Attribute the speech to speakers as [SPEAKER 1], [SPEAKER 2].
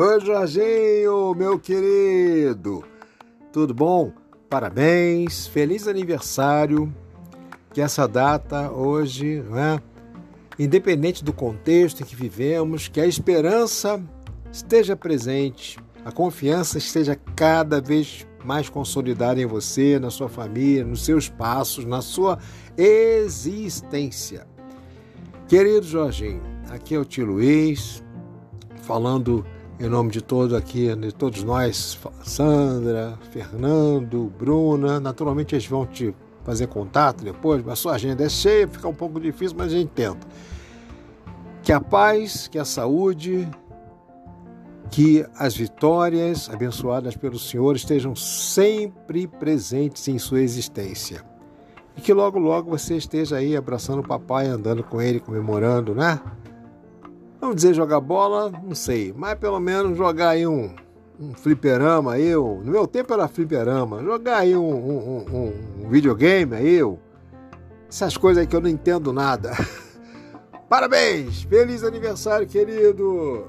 [SPEAKER 1] Oi, Jorginho, meu querido. Tudo bom? Parabéns, feliz aniversário. Que essa data hoje, né, independente do contexto em que vivemos, que a esperança esteja presente, a confiança esteja cada vez mais consolidada em você, na sua família, nos seus passos, na sua existência. Querido Jorginho, aqui é o tio Luiz, falando em nome de todos aqui, de todos nós, Sandra, Fernando, Bruna, naturalmente eles vão te fazer contato depois, mas sua agenda é cheia, fica um pouco difícil, mas a gente tenta. Que a paz, que a saúde, que as vitórias abençoadas pelo Senhor estejam sempre presentes em sua existência. E que logo, logo você esteja aí abraçando o papai, andando com ele, comemorando, né? Vamos dizer jogar bola, não sei, mas pelo menos jogar aí um, um fliperama aí, no meu tempo era fliperama, jogar aí um, um, um, um videogame aí, essas coisas aí que eu não entendo nada. Parabéns! Feliz aniversário, querido!